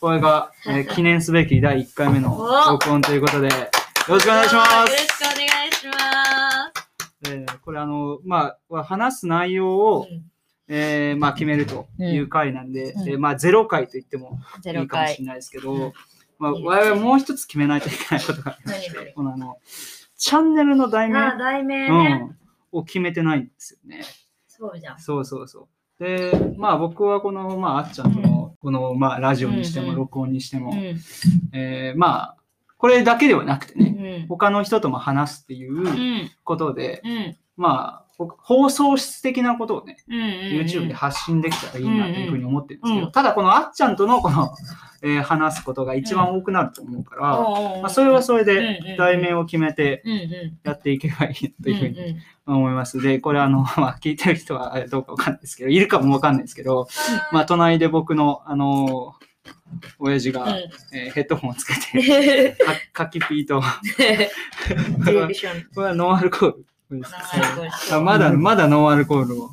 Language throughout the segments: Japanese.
これが、えー記念すべき第1回目のお録音ということで、よろしくお願いしまよろす。しくお願いします。えーこれあの、まあ、話す内容を、えーまあ、決めるという回なんで、うんえーまあ、ゼロ回と言ってもいいかもしれ回。ないですけど、うんまあ、我々もう一つ決めないといけないことがありましてこのあの、チャンネルの題名、あ、題名うね。ん、を決めてないんですよね。そうじゃん。そうそうそう。で、まあ僕はこの、まああっちゃんとの、この、まあラジオにしても、録音にしても、うん。えーまあ、これだけではなくてね、うん。他の人とも話すっていううんことで、うん。まあ、ほ放送室的なことをね、うん。YouTube で発信できたらいいなというふうに思ってるんですけど、うんただこのあっちゃんとのこの、えー話すことが一番多くなると思うから、まあ、それはそれうんうんうん。で題名を決めてうんうん。やっていけばいいなというふうにんん思います。で、これあの、まあ、聞いてる人はどうかわかんないですけど、いるかもわかんないですけど、まあ、隣で僕の、あの親父が、うん。えーヘッドホンをつけて、かカキピーと。これはノンアルコールあまだ、まだノンアルコールを、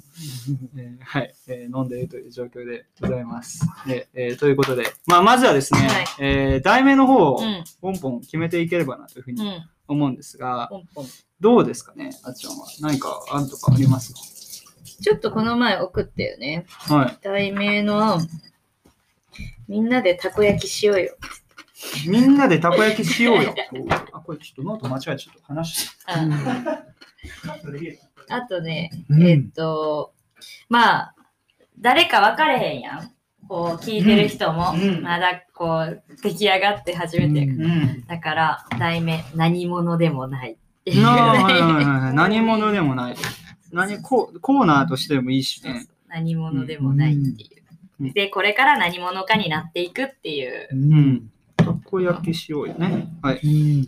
えーはい、えー飲んでいるという状況でございます。でえーということで、まあ、まずはですね、はいえー題名の方をうん。ポンポン決めていければなというふうにうん。思うんですが、ポンポン。どうですかね、あっちゃんは？何か案とかありますちょっとこの前送ったよね。かはい。題名の、みんなでたこ焼きしようよ。みんなでたこ焼きしようよ。あ、これちょっとノート間違えてちょっと話しあとね、うんえっと、まあ、誰か分かれへんやん。こう、聞いてる人も、うんまだこう、出来上がって初めてやから。うん。だから、題名、何者でもないっていう。なあはいはいはいはい何者でもない。何ココーナーとしてもいいしね。何者でもないっていう。うんで、これから何者かになっていくっていう。うん。たこ焼きしようよね。はい。うん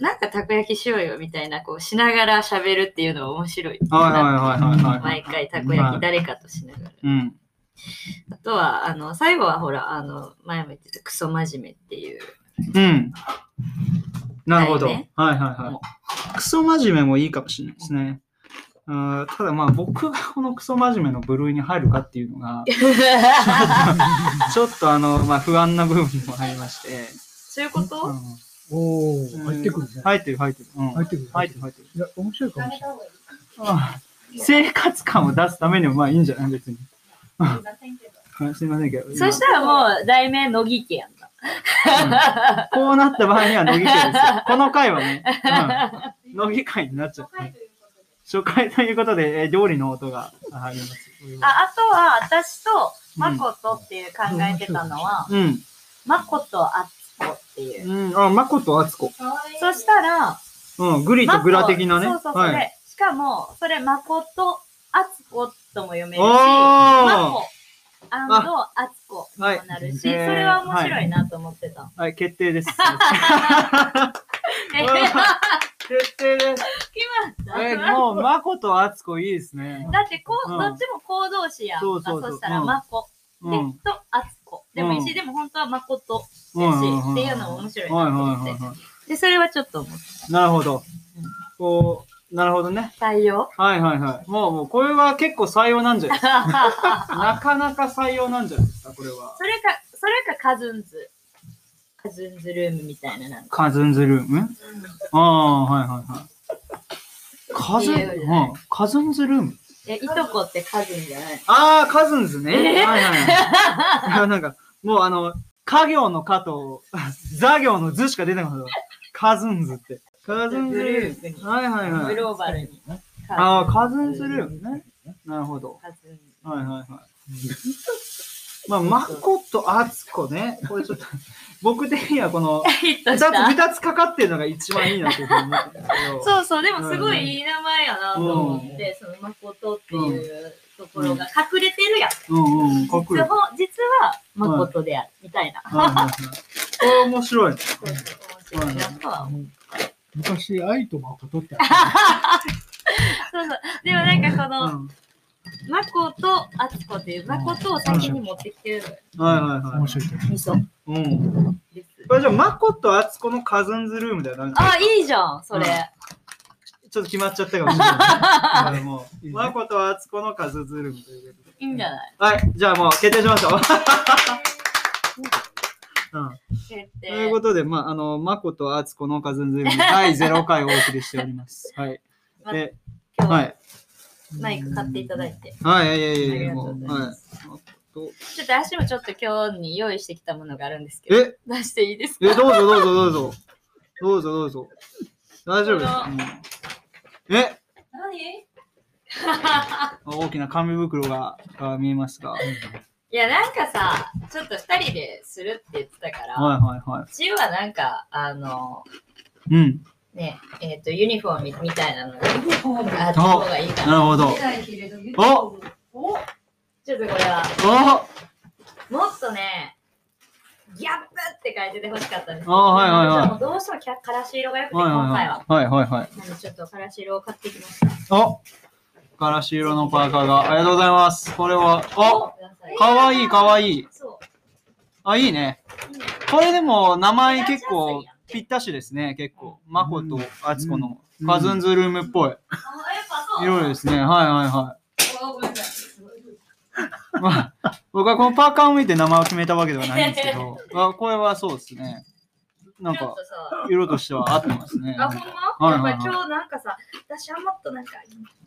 なんかたこ焼きしようよみたいな、こう、しながら喋るっていうのは面白い。はいはいはいはいはい。毎回たこ焼き誰かとしながら。うん。あとは、あの、最後はほら、あの、前も言ってたクソ真面目っていう。うん。なるほど。ねはいはいはい。クソ真面目もいいかもしれないですね。あーただまあ僕がこのクソ真面目の部類に入るかっていうのが、ちょっとあの、まあ不安な部分もありまして。そういうこと、うんおお、入ってくるね。入ってる入ってる。うん入ってくる。入ってる入ってる。いや、面白いかもしれない。あ生活感を出すためにもまあいいんじゃない？別に。あすいませんけど。そしたらもう、題名、乃木家やんか。今こうなった場合には乃木家ですよ。この回はね、うん、乃木回になっちゃう、ね。初回ということで、えー料理の音が入ります。ああとは、私と、まことっていう考えてたのは、うん。まことあつこっていう。うん。あ、まことあつこ。そしたら、うん。グリとグラ的なね。そうそう、それ。はい。しかも、それ、まことあつことも読めるし、おーまこあつこにもなるし、そはいれは面白いなと思ってた。はい、決定です。決定です。決まった？えーもう、まことあつこいいですね。だってこう、うんどっちも行動詞やんか。そうそうそうそしたら、うんまこ。で、うん。と、あつこ。でもいいし、うんでも本当はまことうんうんうんっていうのも面白いなとはいはい思って。はいはで、それはちょっと思っ。なるほど。こう、なるほどね。採用？はいはいはい。もう、もう、これは結構採用なんじゃないですか。なかなか採用なんじゃないですか、これは。それか、それかカズンズ。カズンズルームみたいななんか。カズンズルーム？ああ、はいはいはい。カズン、うんカズンズルーム？え、いとこってカズンじゃないああ、カズンズね。えはいはいはい。いやなんか、もうあの、家業の家と、座業の図しか出てこない。カズンズって。カズンズルーム。はいはいはい。グローバルに。ああ、カズンズルームね。なるほど。カズンズ。はいはいはい。まあ、まことあつこね。これちょっと、僕的にはこの、二つ、二つかかってるのが一番いいなと思って。そうそう、でもすごいいい名前やなと思って、その誠っていうところが隠れてるやん。うんうん、実は誠である、みたいな。はいはいはい。これ面白い。面白いなとは思う。昔、愛と誠ってあったそうそう。でもなんかこの、んまことあつこっていう、まことを先に持ってきてるはいはい。はい。面白い。味噌うん。これじゃあ、まことあつこのカズンズルームだよ。なあ、いいじゃん、それ。ちょっと決まっちゃったかもしれない。はいもう、まことあつこのカズンズルームということで。いいんじゃない？はい、じゃあもう決定しましょう。うん。ということで、まあ、あの、まことあつこのカズンズーム第0回をお送りしております。はい。まあで、今日ははい。マイク買っていただいて。はい、いやいやいやいや、もう、はいちょっと足もちょっと今日に用意してきたものがあるんですけど、え、出していいですか？え、どうぞどうぞどうぞ。どうぞどうぞ。大丈夫です。え、何？大きな紙袋がが見えますが。はいいや、なんかさ、ちょっと二人でするって言ってたから、はいはうちはなんか、あの、い。うん。ね、えっ、と、ユニフォームみみたいなのがあった方がいいかな。なるほど。おちょっとこれは、おもっとね、ギャップって書いててほしかったんですけあはいはいはいもうどうしてもキャからし色がよくて、はい今回は。はいはいはい。なんでちょっとからし色を買ってきました。おからし色のパーカーが。ありがとうございます。これは、おかわいいかわいい。そう。あ、いいね。いいねこれでも名前結構ぴったしですね、結構。まことあつこのうんカズンズルームっぽいあ、やっぱそう。色ですね。はいはいはい。まあ、僕はこのパーカーを見て名前を決めたわけではないんですけど、あこれはそうですね。なんか色としては合ってますね。あ、ほんま、はいはいはいやっぱり今日なんかさ、私はもっとなんか、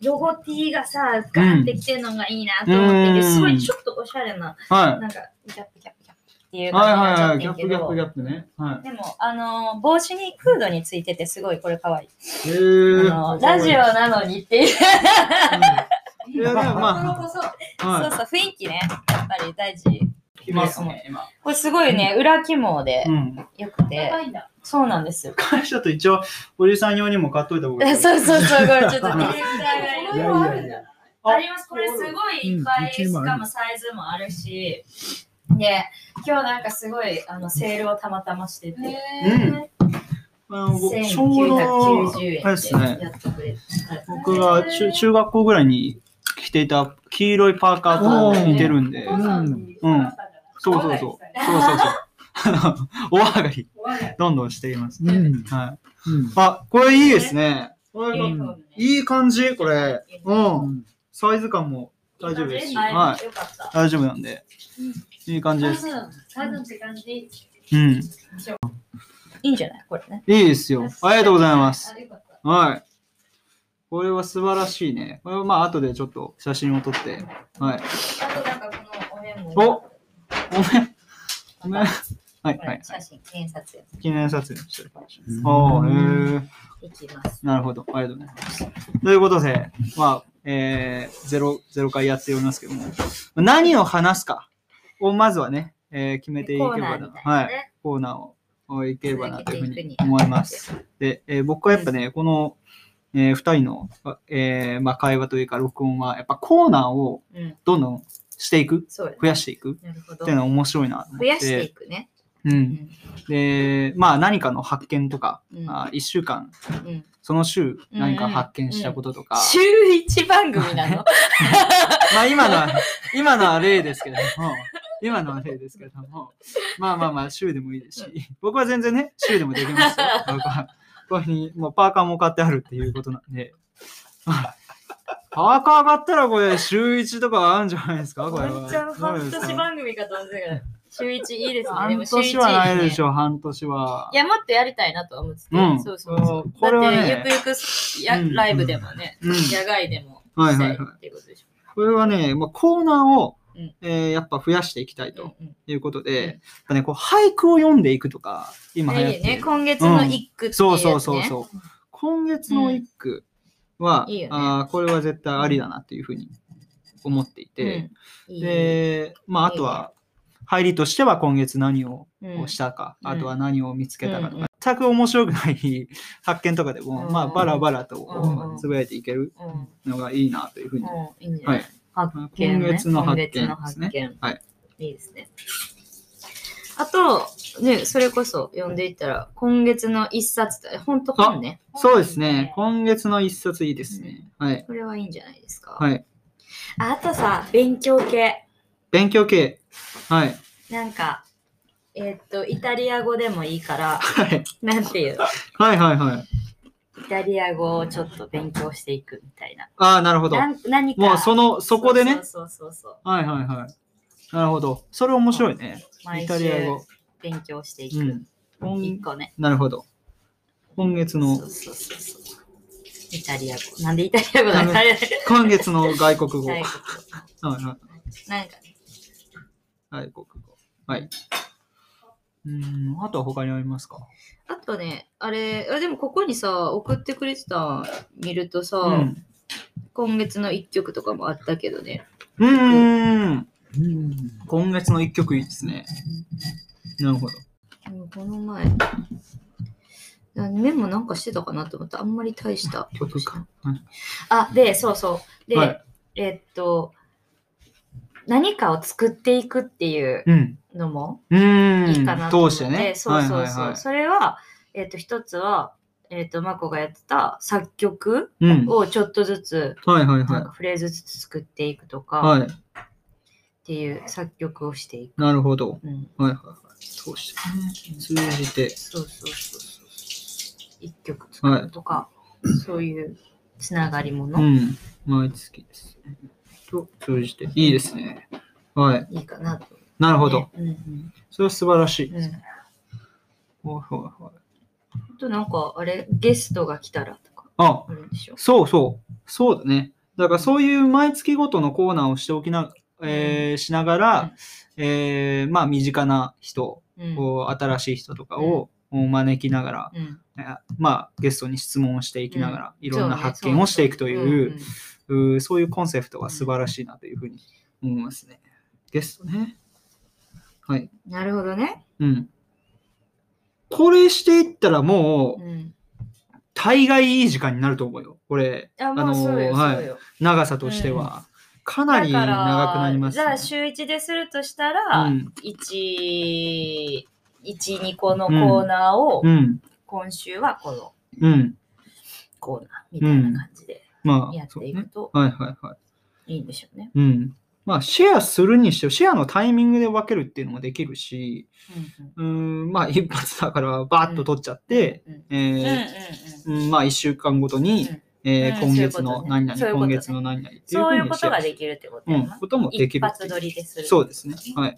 ロゴ T がさ、ガーってきてるのがいいなと思ってて、うんすごいちょっとおしゃれな、はい。なんか、キャップキャップキャップっていうはい感じはいはい。ギャッになっちゃってんけどプギャップギャップね。はでも、あのー、帽子に、フードについててすごいこれかわいい。い。へーあのーラジオなのにっていう。いやでもまそうあ、はい。そう、雰囲気ね、やっぱり大事。来ますね、今。これすごいね、裏肝でうん。よくて、そうなんですよ。これちょっと一応、おじさん用にも買っといた方がいい。そうそうそう、これちょっとディレクターがいやいやいや。あります。これすごいいっぱい、しかもサイズもあるし。で、今日なんかすごいあのセールをたまたましてて、うん。あの僕ちょうど、1990円あれですね。でやってくれて。僕が中中学校ぐらいに着ていた黄色いパーカーと似てるんで、うんうん。そうそうそう。そうそうそう。お上がり、どんどんしています。うん。はい。うん。あ、これいいですね。いい感じ、これ。う。うんん。サイズ感も大丈夫ですし、は。はい。大丈夫なんで。いい感じです。サイズって感じ。うん。いいんじゃない？これね。いいですよ。ありがとうございます。はい。これは素晴らしいね。これはまあ後でちょっと写真を撮って。はい。あとなんかこのお面も。おごめん。ごめん。はいこはい写真、検察記念撮影してるかもしれなおー、へえ。いきます。なるほど。ありがとうございます。ということで、まあ、えー、ゼロ、ゼロ回やっておりますけども、何を話すかをまずはね、えー決めていけばなはい、ね。コーナーをいければなというふうに思います。で、えー僕はやっぱね、この、えー二人の、えーまあ、会話というか録音は、やっぱコーナーをうん、どんどんしていく、そうよ増やしていく？っていう。のは面白いなと思って。増やしていくね。う。うん。ん。で、まあ何かの発見とか、うん。まあ、1週間、うん。その週何か発見したこととか、週一番組なの？まあ今のは、今のは例ですけれども、今のは例ですけれども、まあまあまあ週でもいいですし、僕は全然ね、週でもできますよ。僕はここにもうパーカーも買ってあるっていうことなんで、パーカー買ったらこれ週1とかあるんじゃないですか？これ半年番組かと思ってたから、週一いいですね。で半年はないでしょ。半年は。いや、もっとやりたいなとは思ってて、うんそうそうそう。これはねだって、ゆくゆくやうんライブでもね、うん野外でもしたいはいはいはいっていうことでしょ。これはね、まあ、コーナーを、うんえーやっぱ増やしていきたいとうんうん。いうことで、うん。やっぱね、こう俳句を読んでいくとか、今流行ってる。いいね、今月の一句っていうやつ、ね。そうそうそうそう。今月の一句は、うん。いいよね。あーこれは絶対ありだなっていうふうに思っていて、うん。いい。で、まあ、あとは、入りとしては今月何をしたか、うん。あとは何を見つけたかとか、うんうん。全く面白くない 発見とかでも、うん。まあ、バラバラとうんうん。つぶやいていけるうんのがいいなというふうに。はい発見、ね、今月の発見今月の発見。はい。いいですね。あと、ね、それこそ読んでいったら、今月の一冊本当本ね。そうですね。今月の一冊いいですね。はい。これはいいんじゃないですか。はい。あとさ、勉強系。勉強系。はい。なんか、えーっと、イタリア語でもいいから、はい。なんていう、はいはいはい。イタリア語をちょっと勉強していくみたいな。ああ、なるほど。なん何か。もうその、そこでね。そうそうそうそう。はいはいはい。なるほど。それ面白いね。イタリア語。勉強していく。うん。今一個ね。なるほど。今月のそう、そうそうそう。イタリア語。なんでイタリア語だ？あのあれ今月の外国語。はい外はい。なんかね、外国語。はい。うん、あとは他にありますか？あとね、あれ、あでもここにさ、送ってくれてた見るとさ、うん。今月の一曲とかもあったけどね。うーん。うん。今月の一曲いいですね。なるほど。うんこの前、なメモなんかしてたかなと思ったらあんまり大した曲か。はいあ、で、そうそう。で、はいえっと、何かを作っていくっていううん。のもうーん。いいかなと思って、通してね。そうそうそう。はいはいはいそれは、えっと、一つは、えっと、マコがやってた作曲うん。をちょっとずつ、はいはいはなんかフレーズずつ作っていくとか、い。はい。っていう作曲をしていく。なるほど。うん、はいはいはい。通してね。通じて。そうそうそうそう。一曲作るとか、そういうつながりもの、うん。毎月です。と通じて。いいですね。はい。いいかなと、なるほど。ね。うんうんそれは素晴らしい。うん、はいはいはい。あとなんか、あれ、ゲストが来たらとかあ、あるんでしょ？そうそう。そうだね。だからそういう毎月ごとのコーナーをしておきな、えーしながら、えーまあ身近な人、うん。こう新しい人とかを招きながら、うんえーまあゲストに質問をしていきながら、いろんな発見をしていくという、んんうーそういうコンセプトが素晴らしいなというふうに思いますね。ゲストね。はい。なるほどね。うん。これしていったらもう、うん。大概いい時間になると思うよ。これ、あ、もうそうよ、はい。長さとしては。かなり長くなります、じゃあ、週1でするとしたら、うん1、1、2個のコーナーを、うん。今週はこのうん。コーナーみたいな感じでまあ、やっ。ていくとはいはいはい。いいんでしょうね。うん。まあ、シェアするにしても、シェアのタイミングで分けるっていうのもできるし、うーん、まあ、一発だから、バーッと取っちゃって、まあ、一週間ごとに、うんえーうん今月の何々、今月の何々っていうそういうことができるってことうん。こともでき一る。発撮りでする。そうですね。はい。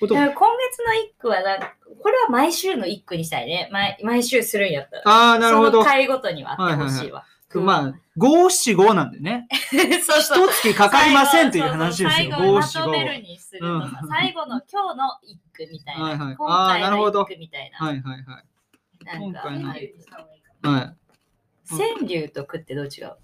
今月の一句はな、これは毎週の一句にしたいね。毎毎週するんやったら。ああ、なるほどその。回ごとにはあってほしいわ。まあ、五七五なんでね。そうそう。一月かかりませんという話ですよ。最後にま五七五。とめはいるにするとさ、うん最後の今日の一句みたいな。はいはい今回の一なるほど句みたいな。はいはい。なんか今回のはい。川柳と句ってどう違う？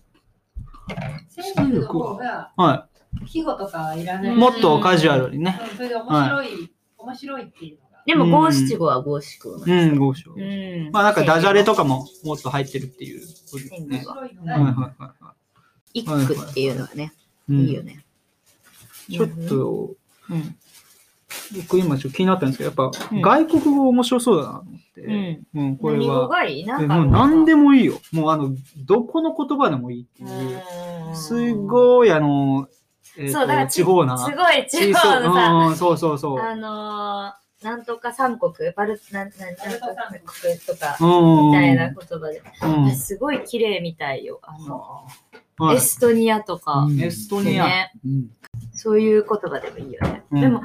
川柳の方がは季語とかはいらない。い。もっとカジュアルにね。それで面白い、面白いっていうのが。でもうん五七五は五七五なんうですん、五七五。うんまあなんかダジャレとかももっと入ってるっていうことです面ね。白いのはいはいが。はいは一句っていうのはね、い。うんいいよね。ちょっと、うん。僕今ちょっと気になったんですけど、やっぱうん外国語面白そうだなと思って。うん。うん、これ何語は。がいい？なえんかもう何でもいいよ。もうあの、どこの言葉でもいいっていう。すごいあの、えーとそうだから地方な。すごい地方のさ、うんそうそうそう。あのー、なんとか三国、バルなんなんなんとか三国とか、うんみたいな言葉で、うんすごい綺麗みたいよ。あの、はいエストニアとか、うんエストニア。ね、うんそういう言葉でもいいよね。うんでも、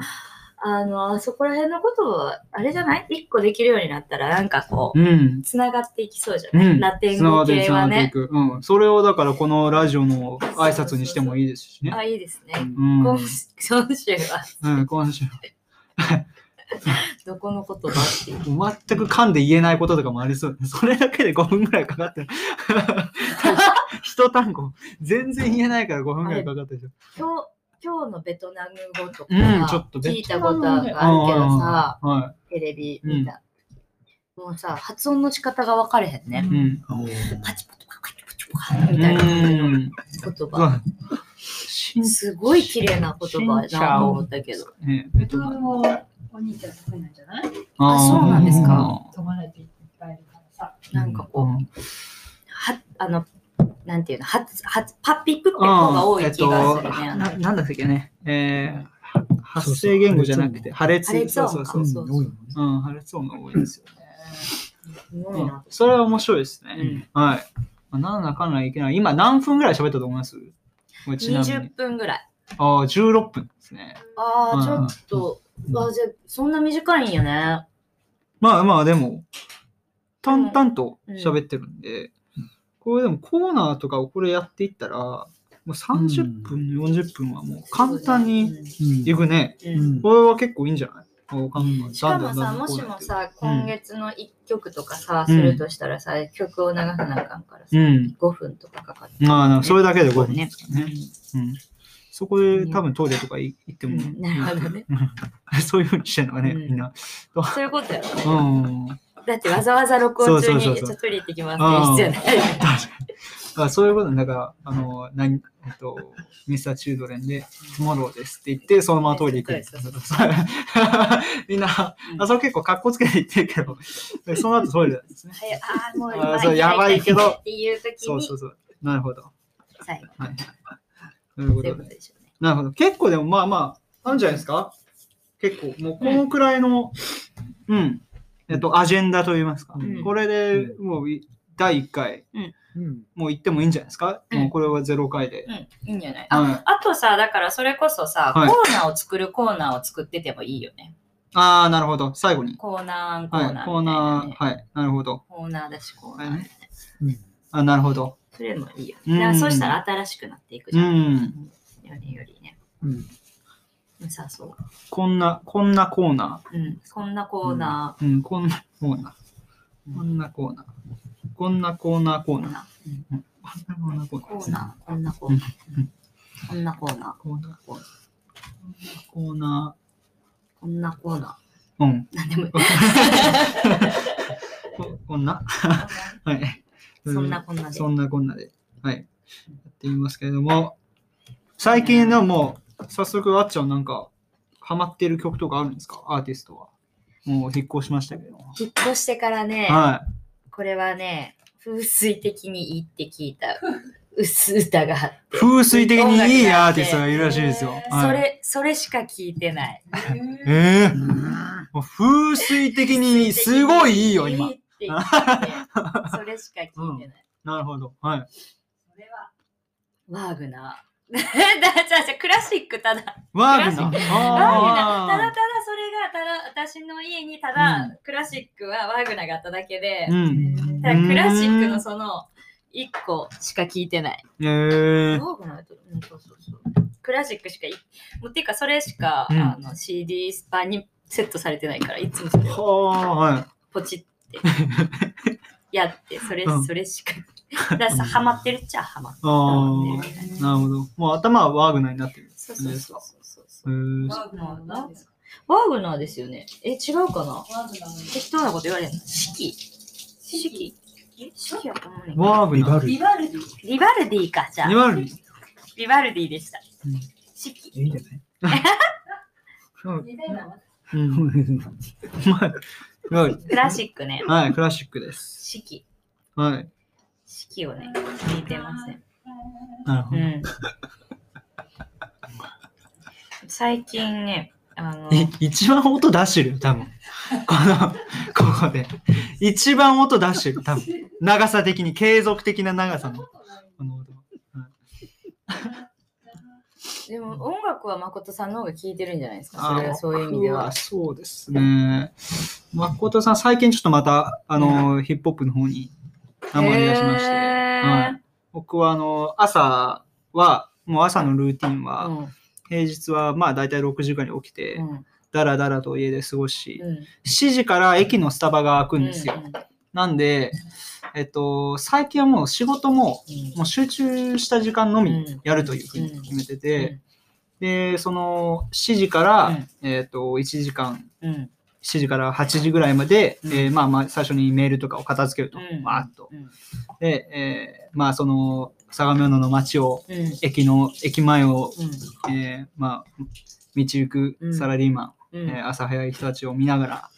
あの、そこら辺のことは、あれじゃない？一個できるようになったら、なんかこう、うん。つながっていきそうじゃない、うん。ラテン語系はね。うん。それをだからこのラジオの挨拶にしてもいいですしね。あ、いいですね。うん。今今週は、うん、今週。どこの言葉っていう。全く噛んで言えないこととかもありそう。それだけで5分ぐらいかかってる。一単語、全然言えないから5分ぐらいかかってるでしょ。今日、今日のベトナム語とか、うんちょっと聞いたことがあるけどさ、はテレビ見た。もうさ、発音の仕方が分かれへんね。い。うん。パチパチパカチパチパカみたいなうん。言葉。すごい綺麗な言葉やなと思ったけど。ねベトナム語お兄ちゃん得意なんじゃない？あーそうなんですか友達いっぱいいるからさ。なんかこう、うんは、あの、なんていうの、ははパッピプって方が多い気がするね。あのななんだっけね？えー、発声言語じゃなくて、破裂。音そうそうそう。そうそううん、破裂音が多いですよね。すごいな。それは面白いですね。はい。まあなんだかんだいけない。今何分ぐらい喋ったと思います？これちなみに20。分ぐらい。ああ、16分ですね。ああ、ちうんょっと、あじゃあそんな短いんやね。まあまあでも、淡々と喋ってるんで、これでもコーナーとかをこれやっていったら、もう30分、40分はもう簡単にいくね。うんうんこれは結構いいんじゃない？しかもさ、もしもさ、今月の1曲とかさ、うんするとしたらさ、曲を流さなあかんからさ、うん5分とかかかって。まあな、それだけで5分ねですからね。うん。そこで多分トイレとか行っても、うんなるほどね。そういうふうにしてんのがね、うんみんな。そういうことやろ。うん。だってわざわざ録音中に、ちょっとトイレ行ってきますって必要ない。あそういうことねだから、あの、何、えっと、ミスターチュードレンで、トゥモローですって言って、そのままトイレ行く。みんな、あ、それ結構格好つけて言ってるけど、でその後トイレなんですね。はいあーもうそうやばいけどそうそうそう。なるほど。最後。はいはい。なるほど。なるほど。結構でもまあまあ、あるんじゃないですか？結構、もうこのくらいの、うん、えっと、アジェンダといいますか。うんこれでもうい第1回、うん。もう行ってもいいんじゃないですか、うんもうこれは0回で。うん、いいんじゃない？あ,、はいあとさ、だからそれこそさ、はいコーナーを作るコーナーを作っててもいいよね。ああ、なるほど。最後に。コーナー、コーはいナーみたいな、ねコーナー、はい。なるほど。コーナーだし、コーナー、はいねね。あなるほど。それもいいよ、うんね。だからそしたら新しくなっていくじうゃん。ん。よりよりね。うん。さそこんな、こんなコーナう。うん。こんなコーナー。うん、こんなコーナー。こんなコーナー。こんなコーナー、コー、ーナー。こんなコーナー、コーナー、こんなコーナー。こんなコーナー。コーナー、コーナー。コーナこんなコーナー。うん。ー。なんでもいい。ここんなはい。そんなこんなで。そんなこんなで。はい。やってみますけれども、最近のもう、早速、あっちゃんなんか、ハマってる曲とかあるんですか？アーティストは。もう引っ越しましたけど。引っ越してからね、はこれはね、風水的にいいって聞いた 薄歌があって。い。風水的にいいアーティストがいるらしいですよ。はいそれ、それしか聞いてない。ええ風水的にすごいいいよ、今いい。って言って、それしか聞いてない。なるほど。はい。それは、ワーグナー。だじゃあじゃあクラシックただ。ワーグナー。ワーグナー。ただただあそれが、ただ、私の家にただ、クラシックはワーグナーがあっただけで、ーうん。ただクラシックのその、一個しか聞いてない。えー。ワーグナーやってるうん、そうそうそう。クラシックしかい、もうっていうかそれしか、うんあの CD スパにセットされてないから、いつもそれを。ポチってやって、それ、うんそれしか。だからさ、ハマってるっちゃハマってる。ああ、なるほど。もう頭はワーグナーになってる。そうそうそうそうそへう。ーワーグナーは何ですか？ワーグナーですよね。え、違うかな？ワーグナーの適当なこと言われるの？四季四季四季やと思うワーグナー。ルビバルディ。ビバルディか、じゃあ。ニワルディ。ビバルディでしたうん。四季。いいんじゃな い。クラシックね。はい、クラシックです。四季。はい。四季をね、聞いてますね。なるほど。うん。最近ね、あの、い一番音出してる？よ、多分。この、ここで。一番音出してる、多分。長さ的に、継続的な長さの。この音。でも音楽は誠さんの方が聴いてるんじゃないですか？あそれはそういう意味では僕。そうですね。誠さん、最近ちょっとまた、あの、ヒップホップの方に、ハマり出しまして。はい、僕は、あの、朝は、もう朝のルーティンは、うん。平日は、まあ、大体6時間に起きて、うん。だらだらと家で過ごし、うん。7時から駅のスタバが開くんですよ。うん。なんで、えっと、最近はもう仕事も、うん。もう集中した時間のみうん。やるというふうに決めてて、うん。で、その7時から、うん。えっと、1時間、うん7時から8時ぐらいまで、うん。えーまあまあ最初にメールとかを片付けると、うん。わーっと。うん。で、えーまあその相模野の街を、うん。駅の、駅前を、うん。えーまあ、道行くサラリーマン、うん。えー朝早い人たちを見ながら、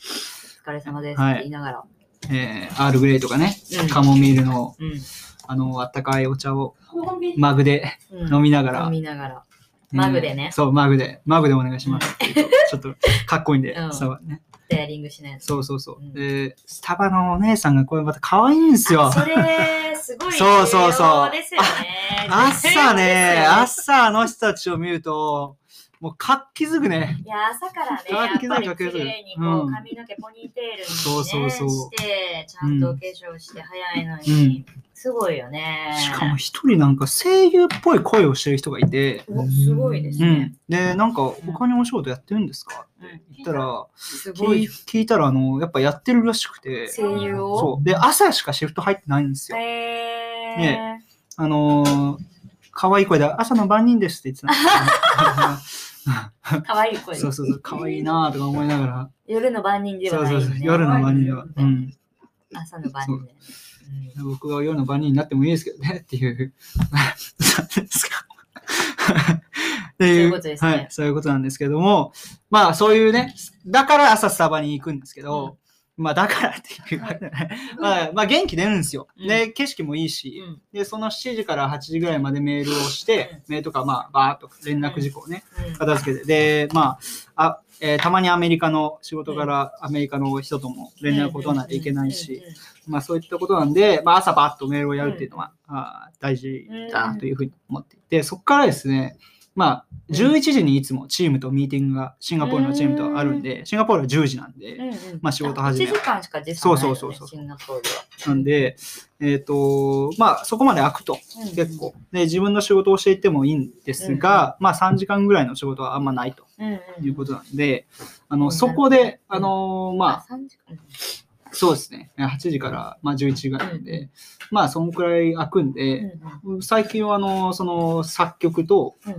お疲れ様ですっはい。て言いながら。えーアールグレイとかね、うん。カモミールの、うん。あの、あったかいお茶をマグでうん。飲みながら、飲みながら。マグでね。えーそう、マグで、マグでお願いします。ちょっとかっこいいんで、うん。そうね。ペアリングしないと。そうそうそう。うんで、スタバのお姉さんがこれまた可愛いんですよ。あそれ、すごいそうそうそう ですよね。朝ね、朝あの人たちを見ると、もう活気づくね。いや、朝からね、あやっぱり綺麗にこう、うん髪の毛ポニーテールに、ね、そうそうそうして、ちゃんとお化粧して早いのに、すごいよね。しかも一人なんか声優っぽい声をしてる人がいて、おすごいですねうん。。で、なんか他にお仕事やってるんですか？って言ったら、聞いすごい。聞いたら、あの、やっぱやってるらしくて、声優を？そう。で、朝しかシフト入ってないんですよ。へーねあのー、可愛い声で、朝の番人ですって言ってたんですよ。かわいい声。そうそうそう、可愛いなとか思いながら。夜の番人ではそうそうそうないよね。、夜の番人では。うん。朝の番人だよね。僕が夜の番人になってもいいですけどねっていう。そうですか。っていうそういうことですねはい、そういうことなんですけども、まあそういうね、だから朝スタバに行くんですけど、まあだからっていうわけでね、まあ、まあ元気出るんですよ。うん。で、景色もいいし、うん。で、その7時から8時ぐらいまでメールをして、メールとかまあバーっと連絡事項をね、うん。片付けて、で、まあ、あ、えーたまにアメリカの仕事からアメリカの人とも連絡を取らないといけないし、まあそういったことなんで、まあ朝バッとメールをやるっていうのは、あー大事だなというふうに思っていて、そこからですね、まあ11時にいつもチームとミーティングがシンガポールのチームとあるんで、シンガポールは10時なんで、うんうん。まあ仕事始め1時間しか時差ないよねそうそうそうそう。シンガポールは。なんで、えっ、と、まあそこまで空くとうん。結構、で自分の仕事をしていってもいいんですが、まあ3時間ぐらいの仕事はあんまないとうんうん。いうことなんで、あの、うんそこで、あのまあ、あ、3時間。そうですね。8時から、まあ、11時ぐらいなんで、うんまあ、そんくらい空くんうんで、うん。最近は、あの、その、作曲と、うん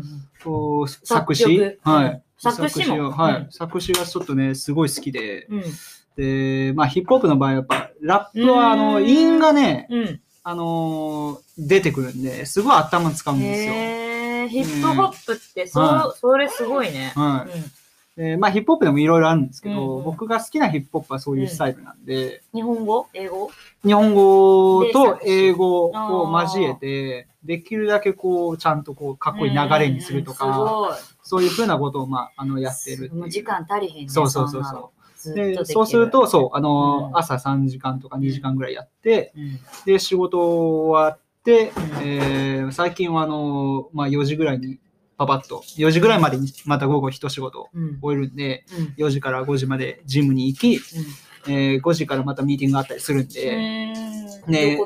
作作詞はい。作詞も？をはい、うん。作詞がちょっとね、すごい好きで、うん。で、まあ、ヒップホップの場合は、やっぱ、ラップは、あの、うん。韻がね、うん。あのー出てくるんで、すごい頭使うんですよ。ヒップホップって、そはう、それすごいね。はい。うんでまあ、ヒップホップでもいろいろあるんですけど、うん僕が好きなヒップホップはそういうスタイルなんで、日本語？英語？日本語と英語を交えて、できるだけこう、ちゃんとこう、かっこいい流れにするとか、うんうんそういうふうなことを、まあ、あの、やって。る時間足りへんね。そうそうそうそう。で、そうすると、そう、あの、うん。朝3時間とか2時間ぐらいやって、うん。で、仕事終わって、うん。えー最近はあの、まあ、4時ぐらいにパパッと、4時ぐらいまでにまた午後一仕事うん終えるんで、うん4時から5時までジムに行き、えー5時からまたミーティングがあったりするんで、うん。ね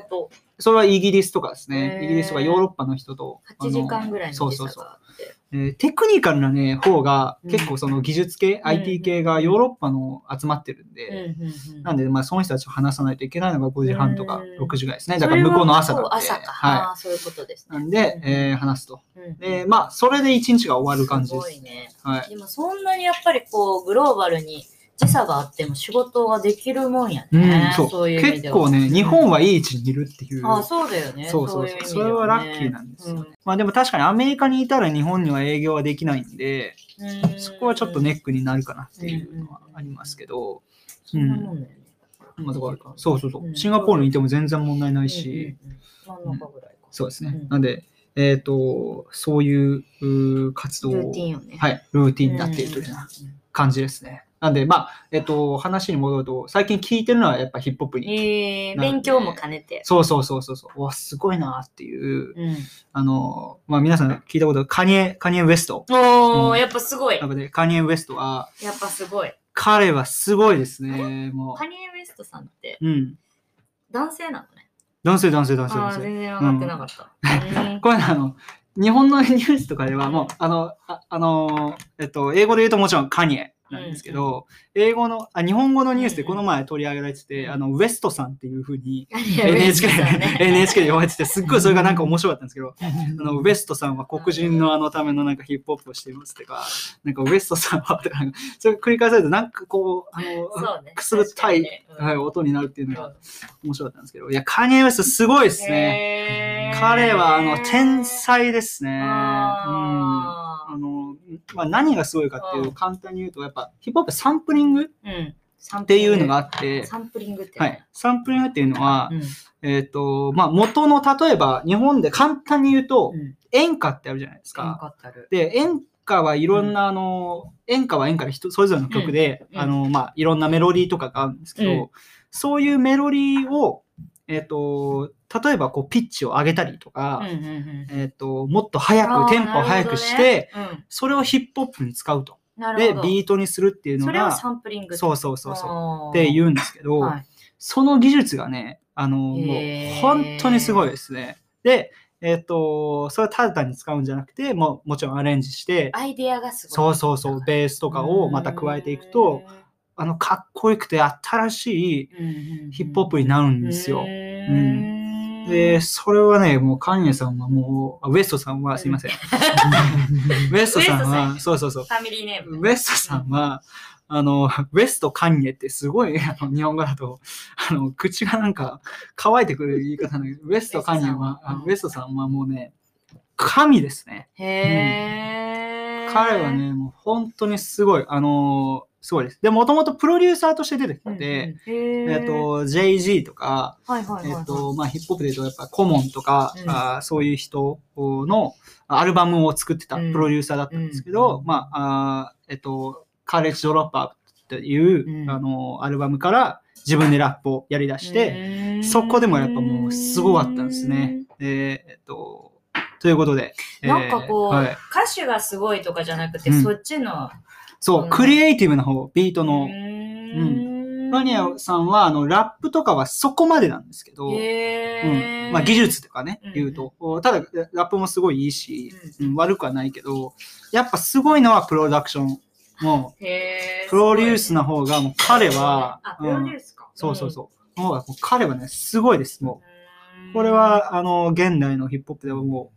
それはイギリスとかですね。イギリスとかヨーロッパの人と。8時間ぐらいの時差そうそうそうがあって。えーテクニカルなね、方がうん結構その技術系、ん IT 系がヨーロッパの集まってるんうんで、うんうんなんで、まあ、その人たちと話さないといけないのが5時半とかうん6時ぐらいですね。だから向こうの朝なんで。それはそう朝か。はああ、そういうことですい。ね。なんで、うんえー話すと。うんで、まあ、それで一日が終わる感じです。すごいね。はい。でもそんなにやっぱりこう、グローバルに時差があっても仕事ができるもんやうんね。、そう。いう結構ね、日本はいい位置にいるっていう。ああ、そうだよね。そうそうそう。それはラッキーなんですよね。まあでも確かにアメリカにいたら日本には営業はできないんで、うんそこはちょっとネックになるかなっていうのはありますけど、そんなもんだよね。まあだからそうそうそうう。んシンガポールにいても全然問題ないし。そうですねう。んなんで、えっと、そういう活動ルーをティンよね。はい、ルーティンになっているというような感じですね。なんで、まあ、えっと、話に戻ると、最近聞いてるのはやっぱヒップホップに。えー、なんで勉強も兼ねて。そうそうそうそうそう。うわ、すごいなっていう、うん、あの、まあ皆さん聞いたことカニエ、カニエ・ウェスト。おー、うんやっぱすごい。やっぱね、カニエ・ウェストは、やっぱすごい。彼はすごいですね。もカニエ・ウェストさんってう。うん。男性なのね。男性、男性、男性、あ。全然分かってなかった。うんこれね、あの、日本のニュースとかではもう、あの、ああの、えっと、英語で言うともちろんカニエなんですけど、英語の、あ、日本語のニュースでこの前取り上げられてて、うん。あの、ウェストさんっていうふうに、NHK ストさんね。で、NHK で呼ばれてて、すっごいそれがなんか面白かったんですけど、あの、ウェストさんは黒人のあのためのなんかヒップホップをしていますとか、なんかウェストさんはとか、なんかそれ繰り返されるとなんかこう、あの、ね。くすぐったい、はい、音になるっていうのがうん面白かったんですけど、いや、カニエ・ウェストすごいですね。彼はあの天才ですね。うんああのまあ、何がすごいかっていう簡単に言うとやっぱヒップホップサンプリングっーうん。サンプていうのがあって、サンプリングって。はい、サンプリングっていうのは、うん。えっ、とまあ元の例えば日本で簡単に言うと、うん。演歌ってあるじゃないですよか。かったる。で演歌はいろんなあの、演歌は演歌で人それぞれの曲で、うん。あのまあいろんなメロディーとかがあるんですけど、うん。そういうメロディーをえっ、と、例えばこうピッチを上げたりとか、えっ、と、もっと早あーく、テンポ早くして、それをヒップホップに使うと。で。ビートにするっていうのそれをが、サンプリング。そうそうそうそう。うって言うんですけど、はい。その技術がね、あの、もう本当にすごいですね。で、えっ、と、それはただ単に使うんじゃなくて、もうもちろんアレンジして、アイデアがすごい。そうそうそう、ベースとかをまた加えていくと、あの、かっこよくて新しいうん、ヒップホップになるんですよ。うんで、それはね、もうカンニエさんはもう、あウエストさんはすいません。ウエストさんは、ん そうそうそう。ファミリーネーム。ウエストさんは、あの、ウエストカンニエってすごい、あの日本語だと、あの、口がなんか乾いてくる言い方なんだけど、ウエストカンニエは、あウエストさん。はもうね、神ですね。へー。彼は、ね、もう本当にすごい、あのすごいです。で、もともとプロデューサーとして出てきうんうん。えっ、と、JG とか、はいはいはいはい。えっ、と、まあ、ヒップホップで言うと、やっぱコモンとか、うん。あーそういう人のアルバムを作ってたうん。プロデューサーだったんですけど、うん。まあ、あーえっ、と、カレッジドロップアップっていう、うん。あの、アルバムから自分でラップをやり出して、そこでもやっぱもうすごかったんですね。で、えっ、と、ということで。えーなんかこう、はい、歌手がすごいとかじゃなくて、うん。そっちの。そうう、ん。クリエイティブな方、ビートの、うん。マニアさんは、あの、ラップとかはそこまでなんですけど、うん。まあ、技術とかねうん、言うと、ただ、ラップもすごいいいし、ううん悪くはないけど、やっぱすごいのはプロダクション。もへう、プロデュースの方が、もう彼はあ、、プロデュうんースか。そうそうそう。もう彼はね、すごいです。もうこれ、は、あの、現代のヒップホップではもう、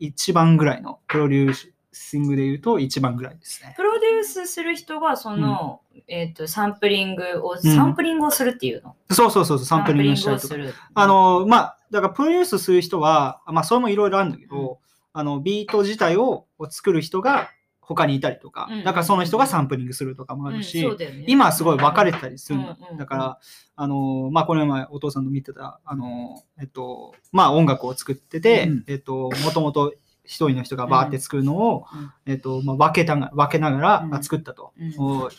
一番ぐらいの、プロデューシングで言うと一番ぐらいですね。プロデュースする人が、その、えっと、サンプリングを、んサンプリングをするっていうの？そうそうそうそう、サンプリングしたりとか。あ、の、まあ、だからプロデュースする人は、まあ、それもいろいろあるんだけど、あの、ビート自体をを作る人が他にいたりとかうん、だからその人がサンプリングするとかもあうんるし、そうだよね。今はすごい分かれてたりするんだうんうん。だから、あの、まあ、この前お父さんと見てた、あの、えっと、まあ、音楽を作ってて、うんえっと、もともと一人の人がバーって作るのを、うん。えっと、まあ、分けたが、分けながらうん。作ったと。うん。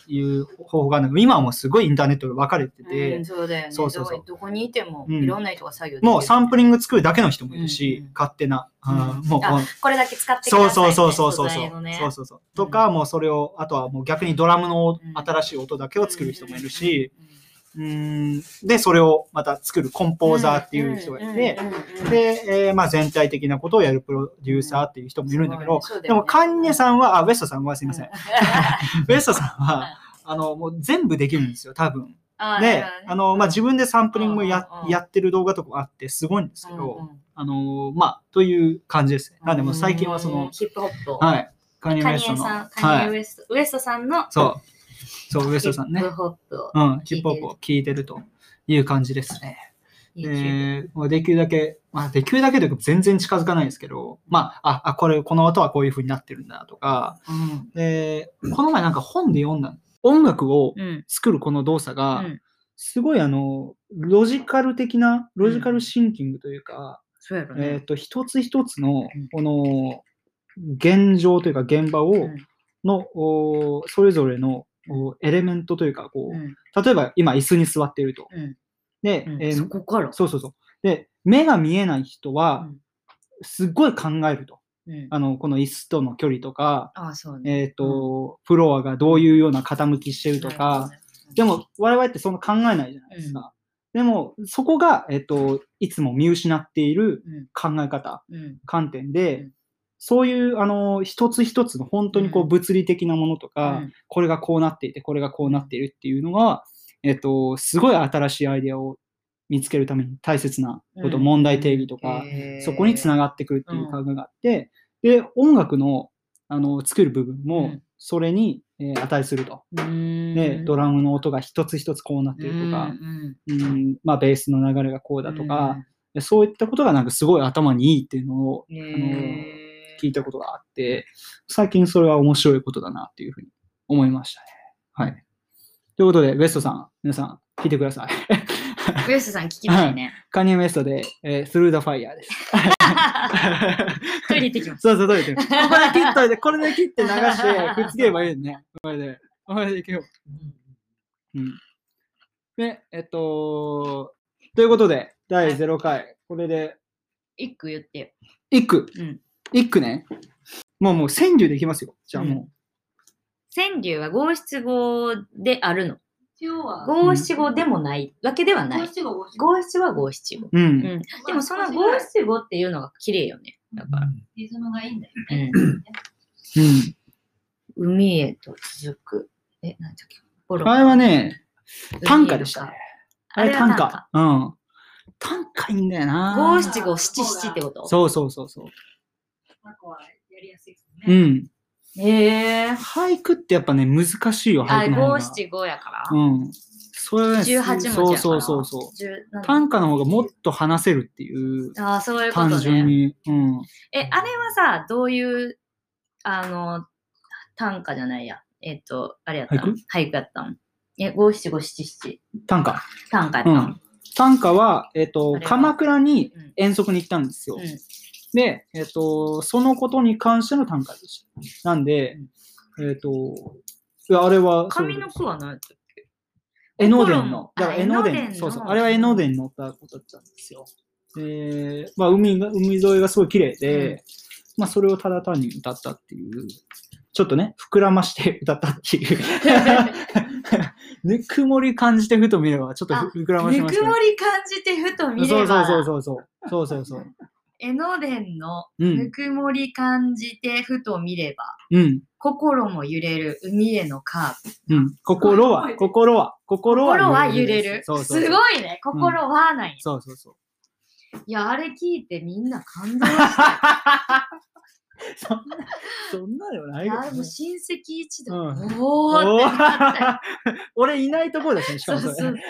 いう方法が今はもうすごいインターネットで分かれてうてん、そうだよね。そうそうそう。どこにいても、うん。いろんな人が作業できる。もうサンプリング作るだけの人もいるし、勝手な、うん。もう、あもうこれだけ使ってくそうださいそうねそうそうそうそう、そうそうそう。とか、もうそれを、あとはもう逆にドラムのうん。新しい音だけを作る人もいるし、、うで、それをまた作るコンポーザーっていう人がいて、で、で、えーまあ全体的なことをやるプロデューサーっていう人もいるんだけど、ねでもカンニェさんは、あ、ウエストさんはすいません。う ウエストさんは、あの、もう全部できるんですよ、多分。あで、あの、まあ、自分でサンプリングややってる動画とかもあって、すごいんですけど、あの、まあ、という感じですね。なんで、もう最近はその、ヒップホップをはい。カニエ・ウカエストの。カニエはい。ウエスト、ウエストさんのそう。そう、ウエストさんね。ヒッ。プホップをうん、ヒップホップを聴いてるという感じですね。えーまあできるだけ、まあ、できるだけというか全然近づかないですけど、まあ、あ、あこれ、この音はこういう風になってるんだとか、うん。で、この前なんか本で読んだ、音楽をうん。作るこの動作が、うん。すごいあの、ロジカル的な、ロジカルシンキングというか、そうやろね。えっ、と、一つ一つのうん、この、現状というか現場を、うん。の、おそれぞれのおエレメントというか、こう、うん。例えば今椅子に座っていると。うん。で、うん。えーそこから。そうそうそう。で、目が見えない人はうん、すっごい考えると。うん。あの、この椅子との距離とか。えっ、と、フロアがどういうような傾きしてるとか、でも、我々ってそんな考えないじゃないですか。でも、そこが、えっ、と、いつも見失っているうん、考え方、うん、観点で、うんそういう、あの、一つ一つの本当にこううん。物理的なものとか、うん。これがこうなっていて、これがこうなっているっていうのが、えっと、すごい新しいアイデアを見つけるために大切なこと、うん問題定義とか、そこにつながってくるっていう考えがあって、で、音楽のあの作る部分うもん、それに、えー値すると。で、でドラムの音が一つ一つこうなってるとか、うんうんまあ、ベースの流れがこうだとか、、でそういったことがなんかすごい頭にいいっていうのをうんあの聞いたことがあって、最近それは面白いことだなっていうふうに思いましたね。はい。ということで、ウエストさん、皆さん、聞いてください。ウエストさん聞きたいね。カニエ・ウエストで、えー、スルーダ・ファイヤーです。トイレ行ってきます。そうそう、どうやって。ここで切っといて、これで切って流して、くっつければいいのね。これで。これでいけよう。うん。で、えっと、ということで、第0回。これで、一句言ってよ。一句。うん。一句ね。もうもう川柳でいきますよ。じゃあも川柳は五七五であるの。一応は、五七五でもないわけではない。五七五五七は五七五。う。うん。うん。でもその五七五っていうのが綺麗よね。だから。リズムがいいんだようね。ん。海へと続く。え、なんだっけ？ボロあれはね、短歌でしたね。あれは短歌。歌。うん。短歌いいんだよな。五七五七七ってこと？そうそうそうそう。なんかはやりやすいですうね。ん。へえ。俳句ってやっぱね、難しいよ、あ、俳句の方が。五七五やから。うん。それはね、18文字。そうそうそうそう。短歌の方がもっと話せるっていう、ああ、そういうこと単純ね。に。うん。え、あれはさ、どういう、あの、短歌じゃないや。えっ、と、あれやったん俳句？俳句やったんえ、五七五七七。短歌。短歌やったうんん。短歌は、えっ、と鎌倉にうん遠足に行ったんですよ。うんで、えっ、と、そのことに関しての短歌でした。なんで、えっ、と、いやあれは、そう上の句は何やっけ？江ノ心も電の、だからあ江ノ電江ノ電のそうそう、あれは江ノ電に乗ったことだったんですよ。で、まあ、海が、海沿いがすごい綺麗で、うんまあ、それをただ単に歌ったっていう、ちょっとね、膨らまして 歌ったっていう。ぬくもり感じてふと見れば、ちょっと膨らましぬくましたね。もり感じてふと見れば、そうそうそうそう。そうそうそう。江ノ電のうんぬくもり感じてふと見れば、うん。心も揺れる海へのカーブ。うん。心は、心は、心は心は揺れる。そうそうそう。すごいね。心はない、そうそうそう。いや、あれ聞いてみんな感動した。そんな、そんなでもないいけどねやもう親戚一同、うんおーってな。俺いないところだしね、しかもそれ。そうそう。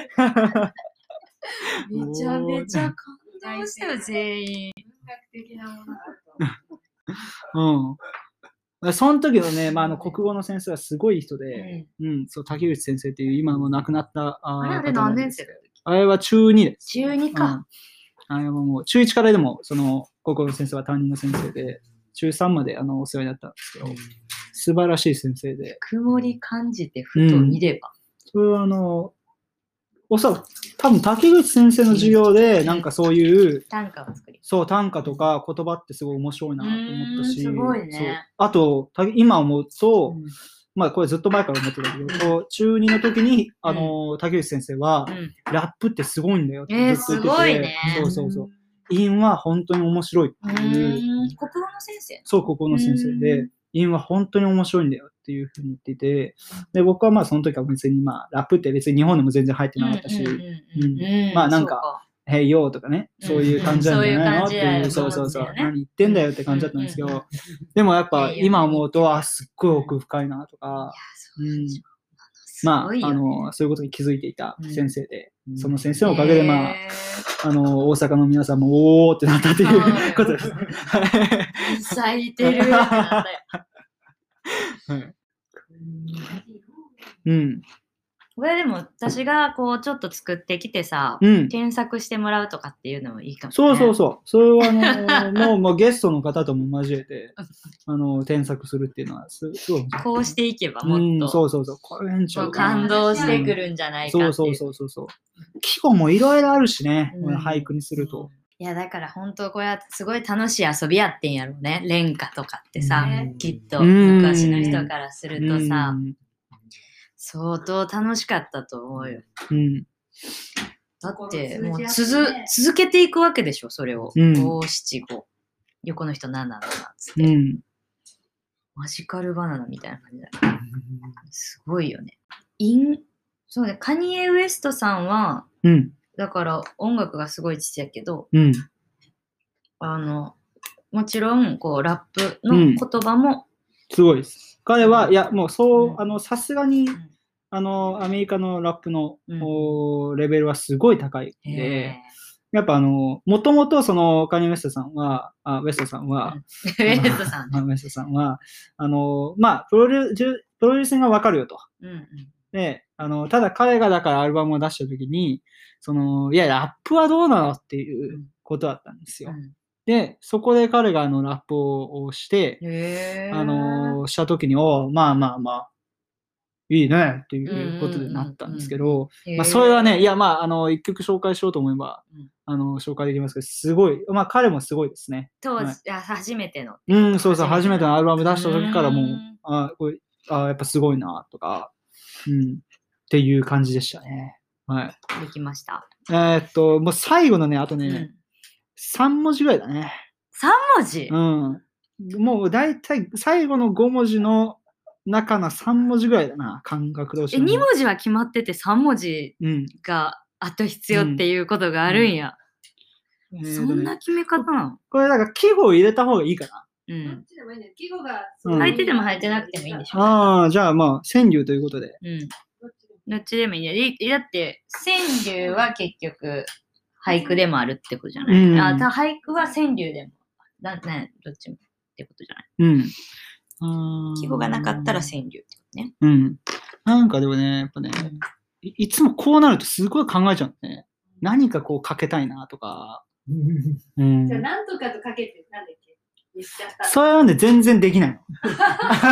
めちゃめちゃ感動したよ、全員。的なもの。うん。その時のね、まあ、あの国語の先生はすごい人うで、んうん、そう、竹内先生っていう今もう亡くなったあーあれあれ方なんです何年生あれは中2です。け中2うんか。あれはもう、中1からでも、その、国語の先生は担任の先生で、中3まであのお世話になったんですけど、素晴らしい先生で、曇り感じてふと見れば。それはあの、おそらく、多分竹口先生の授業で、なんかそういう、短歌を作り。そう、短歌とか言葉ってすごい面白いなと思ったし、すごいね。あと、た今思うと、うん。まあこれずっと前から思ってたけど、こう中2の時に、あの、竹内先生は、うん。ラップってすごいんだよってえーずっと言ってて、すごいね。そうそうそう。韻は本当に面白いってういう、ーん。国語の先生そう、ここの先生うで、韻は本当に面白いんだよっていうふうに言っていて、で、僕はまあその時は別にまあ、ラップって別に日本でも全然入ってなかったし、まあなんかへいよとかね、そういう感じなんじゃないのっていう、そいうそううそう何言ってんだよって感じだったんですけど、でもやっぱ今思うと、あ、すっごい奥深いなとか、まあ、あの、そういうことに気づいていた先生で、うんその先生のおかげで、まあ、へあの、大阪の皆さんも、おーってなったっていううんことです。ー咲いてる。はいうん。これでも私がこうちょっと作ってきてさ、うん。添削してもらうとかっていうのもいいかもね。そうそうそう。それは、あの、もう、もうゲストの方とも交えて、あの、添削するっていうのはす、すごい。こうしていけばうん、もっとそうそうそう。これんちゃこう感動してくるんじゃないか。そううそうそうそうそう。季語もいろいろあるしね、うん俳句にすると。いやだから本当これはすごい楽しい遊びやってんやろうね。連歌とかってさ、うんきっとうん昔の人からするとさ、うん相当楽しかったと思うよ。うん。だってもう続続けていくわけでしょ、それを。うん五七五。横の人7、7つって、うん。マジカルバナナみたいな感じだよね。すごいよね。イン、そうね、カニエ・ウエストさんは、うん。だから音楽がすごい父やけど、うん。あの、もちろん、こう、ラップの言葉も、すごいです。彼は、いや、もうそうう、んあの、さすがにん、あの、アメリカのラップの、うん。おレベルはすごい高いへで、やっぱあの、もともとその、カニエ・ウエストさんは、あウエストさんは、ー ウエストさんウエストさんは、あの、まあ、プロデュプロデュースがわかるよと。うんうん。で、あの、ただ彼がだからアルバムを出したときに、その、いや、ラップはどうなのっていうことだったんですよ。うん。で、そこで彼があの、ラップをして、あの、したときに、おうまあまあまあ、いいねっていうことでなったんですけど、まあ、それはね、いや、まあ、あの、一曲紹介しようと思えば、うんあの、紹介できますけど、すごい、まあ彼もすごいですね。当時、はいあ初めての。うん、そうそう、初初めてのアルバム出した時からもううん、あこれあやっぱすごいな、とか、うん、っていう感じでしたね。はい。できました。えーっと、もう最後のね、あとね、うん、3文字ぐらいだね。3文字、うん。もう大体最後の5文字の中の3文字ぐらいだな、感覚としてえ、は。2文字は決まってて3文字うん。があと必要っていうことがあるんや。えーそんな決め方なの？これだから季語を入れた方がいいかな。うんどっ。ちでもいいね。季語がうん入ってても入ってなくてもいいんでしょああ、じゃあまあ、川柳ということで。うん。どっちでもいいね。いだって、川柳は結局、俳句でもあるってことじゃない、うんあた俳句は川柳でも。だね、どっちもってことじゃない？うん。季語がなかったら川柳ってことね。うん。なんかでもね、やっぱね、いいつもこうなるとすごい考えちゃうね。何かこうかけたいなとか。うんじゃあ、なんとかとかけて、なんだっけ言っちゃった。そういうので全然できないの。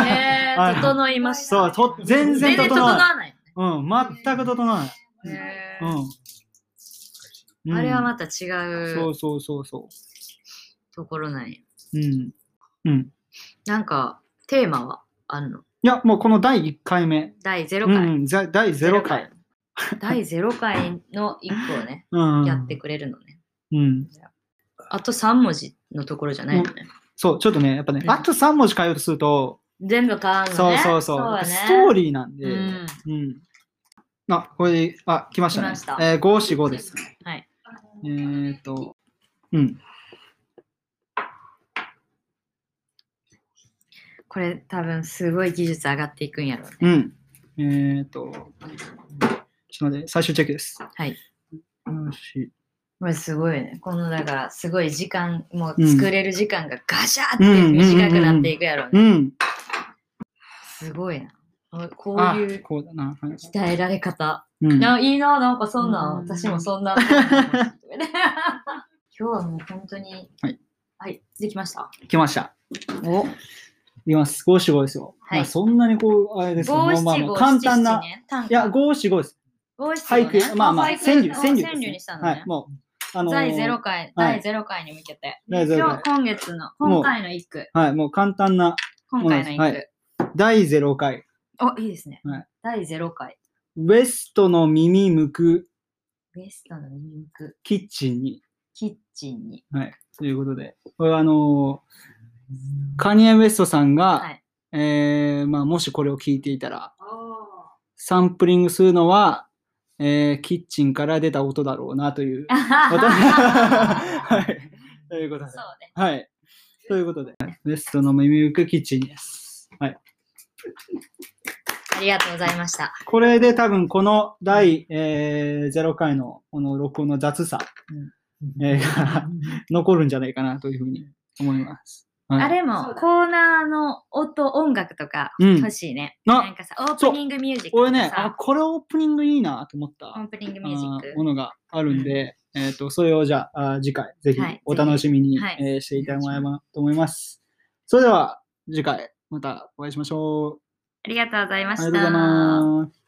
えはいー、整いました。そう、と全然全然整整わない。わない。うん、全く整わない。へーうん。うんあれはまた違そううそうそうそところなんや。う。うん。うん。なんか、テーマは？あるの？いや、もうこの第1回目。第0う回。ん、ざ第0回。。第0回の1個をね、うん。やってくれるのね。うん。あと3文字のところじゃないのね。そう、ちょっとね、やっぱね、うんあと3文字変えようとすると、全部変わるのね。そうそうそう。ストーリーなんで、うんうん。あ、これで、あ、来ましたね。来ましたえー、5、4、5ですね。はい。えーっと、うん。これ多分すごい技術上がっていくんやろうね。うん。えーっと、ちょっと待って、最終チェックです。はい。よし。これすごいね。このだからすごい時間、もううん作れる時間がガシャって短くなっていくやろうね。うん。すごいな。ここあういうこうだな。はい鍛えられ方。うん。ないいな、なんかそんなん、うん私もそんな。今日はもう本当に。はい。はい、できました。来ました。お、いきます。5、4、5ですよ。はいまあ、そんなにこう、あれですけど、五七まあまあ五簡単な。いや、5、4、5です。五七俳句。まあまあ、川柳、あ川柳川柳にしたのね。はい、もう、あのー第0回、はい第0回に向けて。今日、今月の、今回の一句。はい、もう簡単な、今回の一句。はい第0回。お、いいですね。はい第0回。ウエストの耳向くウエストの耳向くキッチンに。キッチンに。はい。ということで、これはあのーカニエ・ウエストさんが、はい。えーまあ、もしこれを聞いていたら、あサンプリングするのは、えーキッチンから出た音だろうなという。音 はい。ということで。そうね。はい。ということで、ウエストの耳向くキッチンです。はい。ありがとうございました。これで多分この第、えー0回のこの録音の雑さ、えーが 残るんじゃないかなというふうに思います。はいあれもコーナーの音、音楽とかうん欲しいね。あなんかさ、オープニングミュージックとか俺ね、あ、さ、これオープニングいいなと思ったオープニングミュージッあクーものがあるんで、えっ、と、それをじゃあ、次回、ぜひはいお楽しみに、はいえーしていただければと思います。それでは、次回、またお会いしましょう。ありがとうございました。ありがとうございます。